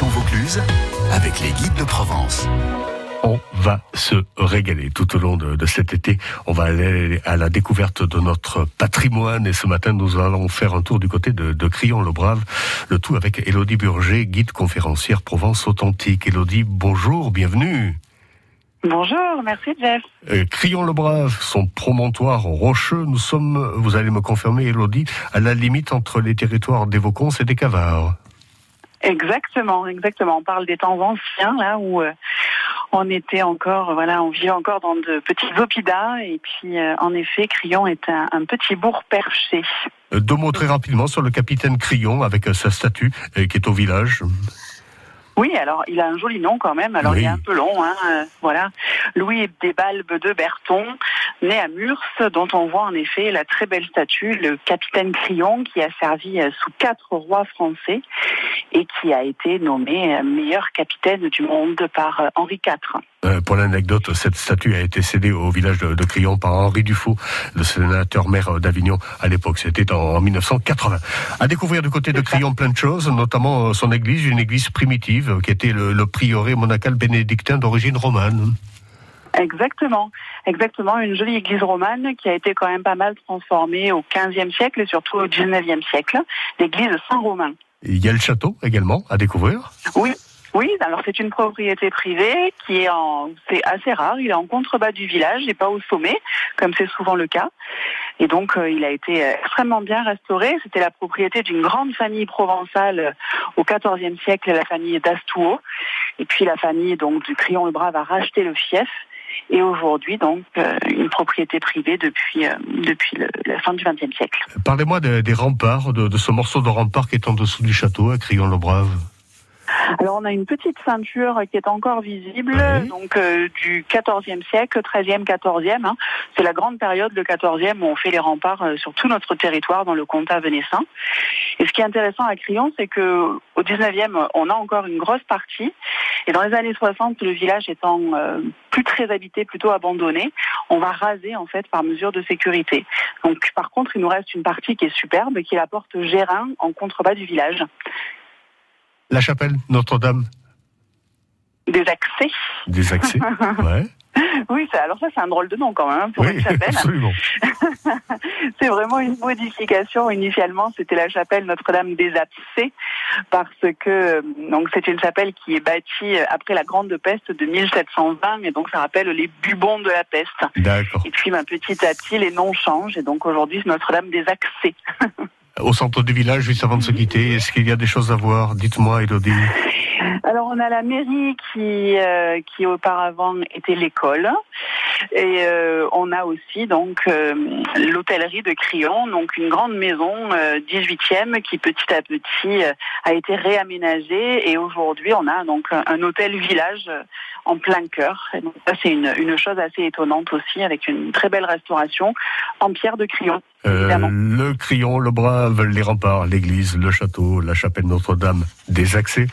Vaucluse avec les guides de Provence. On va se régaler tout au long de, cet été. On va aller à la découverte de notre patrimoine et ce matin nous allons faire un tour du côté de, de Crillon-le-Brave. Le tout avec Elodie Burger, guide conférencière Provence authentique. Elodie, bonjour, bienvenue. Bonjour, merci Jeff. Euh, Crillon-le-Brave, son promontoire rocheux, nous sommes, vous allez me confirmer Elodie, à la limite entre les territoires des Vaucons et des Cavards. Exactement, exactement. On parle des temps anciens, là où euh, on était encore, voilà, on vivait encore dans de petits oppidats. Et puis, euh, en effet, Crillon est un, petit bourg perché. Euh, deux mots très rapidement sur le capitaine Crillon avec sa statue qui est au village. Oui, alors il a un joli nom quand même. Alors il est un peu long, hein, euh, voilà. Louis Desbalbes de Berton, né à Murs, dont on voit en effet la très belle statue, le capitaine Crillon, qui a servi euh, sous quatre rois français et qui a été nommé euh, meilleur capitaine du monde par Henri IV. pour l'anecdote, cette statue a été cédée au village de, Crillon par Henri Dufault, le sénateur maire d'Avignon à l'époque. C'était en, en 1980. À découvrir du côté de Crillon plein de choses, notamment son église, une église primitive qui était le, prieuré monacal bénédictin d'origine romane. Exactement, exactement, une jolie église romane qui a été quand même pas mal transformée au XVe siècle et surtout au XIXe siècle, l'église Saint-Romain. Il y a le château également à découvrir. Oui, oui, alors c'est une propriété privée qui est en, c'est assez rare. Il est en contrebas du village et pas au sommet, comme c'est souvent le cas. Et donc euh, il a été euh, extrêmement bien restauré. C'était la propriété d'une grande famille provençale euh, au XIVe siècle, la famille d'Astouot. Et puis la famille donc du Crillon-le-Brave a racheté le fief. Et aujourd'hui, donc, une propriété privée depuis, depuis la fin du XXe siècle. Parlez-moi des, remparts, de, de, ce morceau de rempart qui est en dessous du château à Crillon-le-Brave. Alors on a une petite ceinture qui est encore visible, donc euh, du 14e siècle, 13e, 14e. Hein. C'est la grande période, le 14e, où on fait les remparts euh, sur tout notre territoire dans le comtat venessin. Et ce qui est intéressant à Crillon, c'est que au 19e, on a encore une grosse partie. Et dans les années 60, le village étant euh, plus très habité, plutôt abandonné, on va raser en fait par mesure de sécurité. Donc par contre, il nous reste une partie qui est superbe, qui est la porte Gérin en contrebas du village. La chapelle Notre-Dame Des accès. Des accès, ouais. Oui, alors ça c'est un drôle de nom quand même hein, pour une chapelle. Absolument. c'est vraiment une modification. Initialement, c'était la chapelle Notre-Dame des Accès parce que donc c'est une chapelle qui est bâtie après la grande peste de 1720 et donc ça rappelle les bubons de la peste. D'accord. Et puis petit à petit les noms changent et donc aujourd'hui c'est Notre-Dame des Accès. au centre du village, juste avant de se quitter Est-ce qu'il y a des choses à voir? Dites-moi, Elodie. Alors, on a la mairie qui, euh, qui auparavant était l'école. Et euh, on a aussi donc euh, l'hôtellerie de Crillon, donc une grande maison 18e qui petit à petit a été réaménagée et aujourd'hui on a donc un hôtel village en plein cœur. Et donc ça c'est une, une chose assez étonnante aussi avec une très belle restauration en pierre de Crillon. Le Crillon, le Brave, les remparts, l'église, le château, la chapelle Notre-Dame, des accès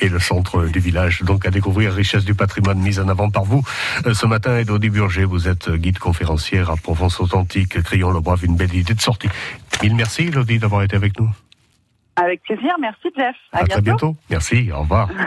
et le centre du village. Donc à découvrir richesse du patrimoine mise en avant par vous. Ce matin, Elodie Burger, vous êtes guide conférencière à Provence Authentique. Crions le brave, une belle idée de sortie. Mille merci, Elodie, d'avoir été avec nous. Avec plaisir. Merci, Jeff. À, très bientôt. Merci. Au revoir.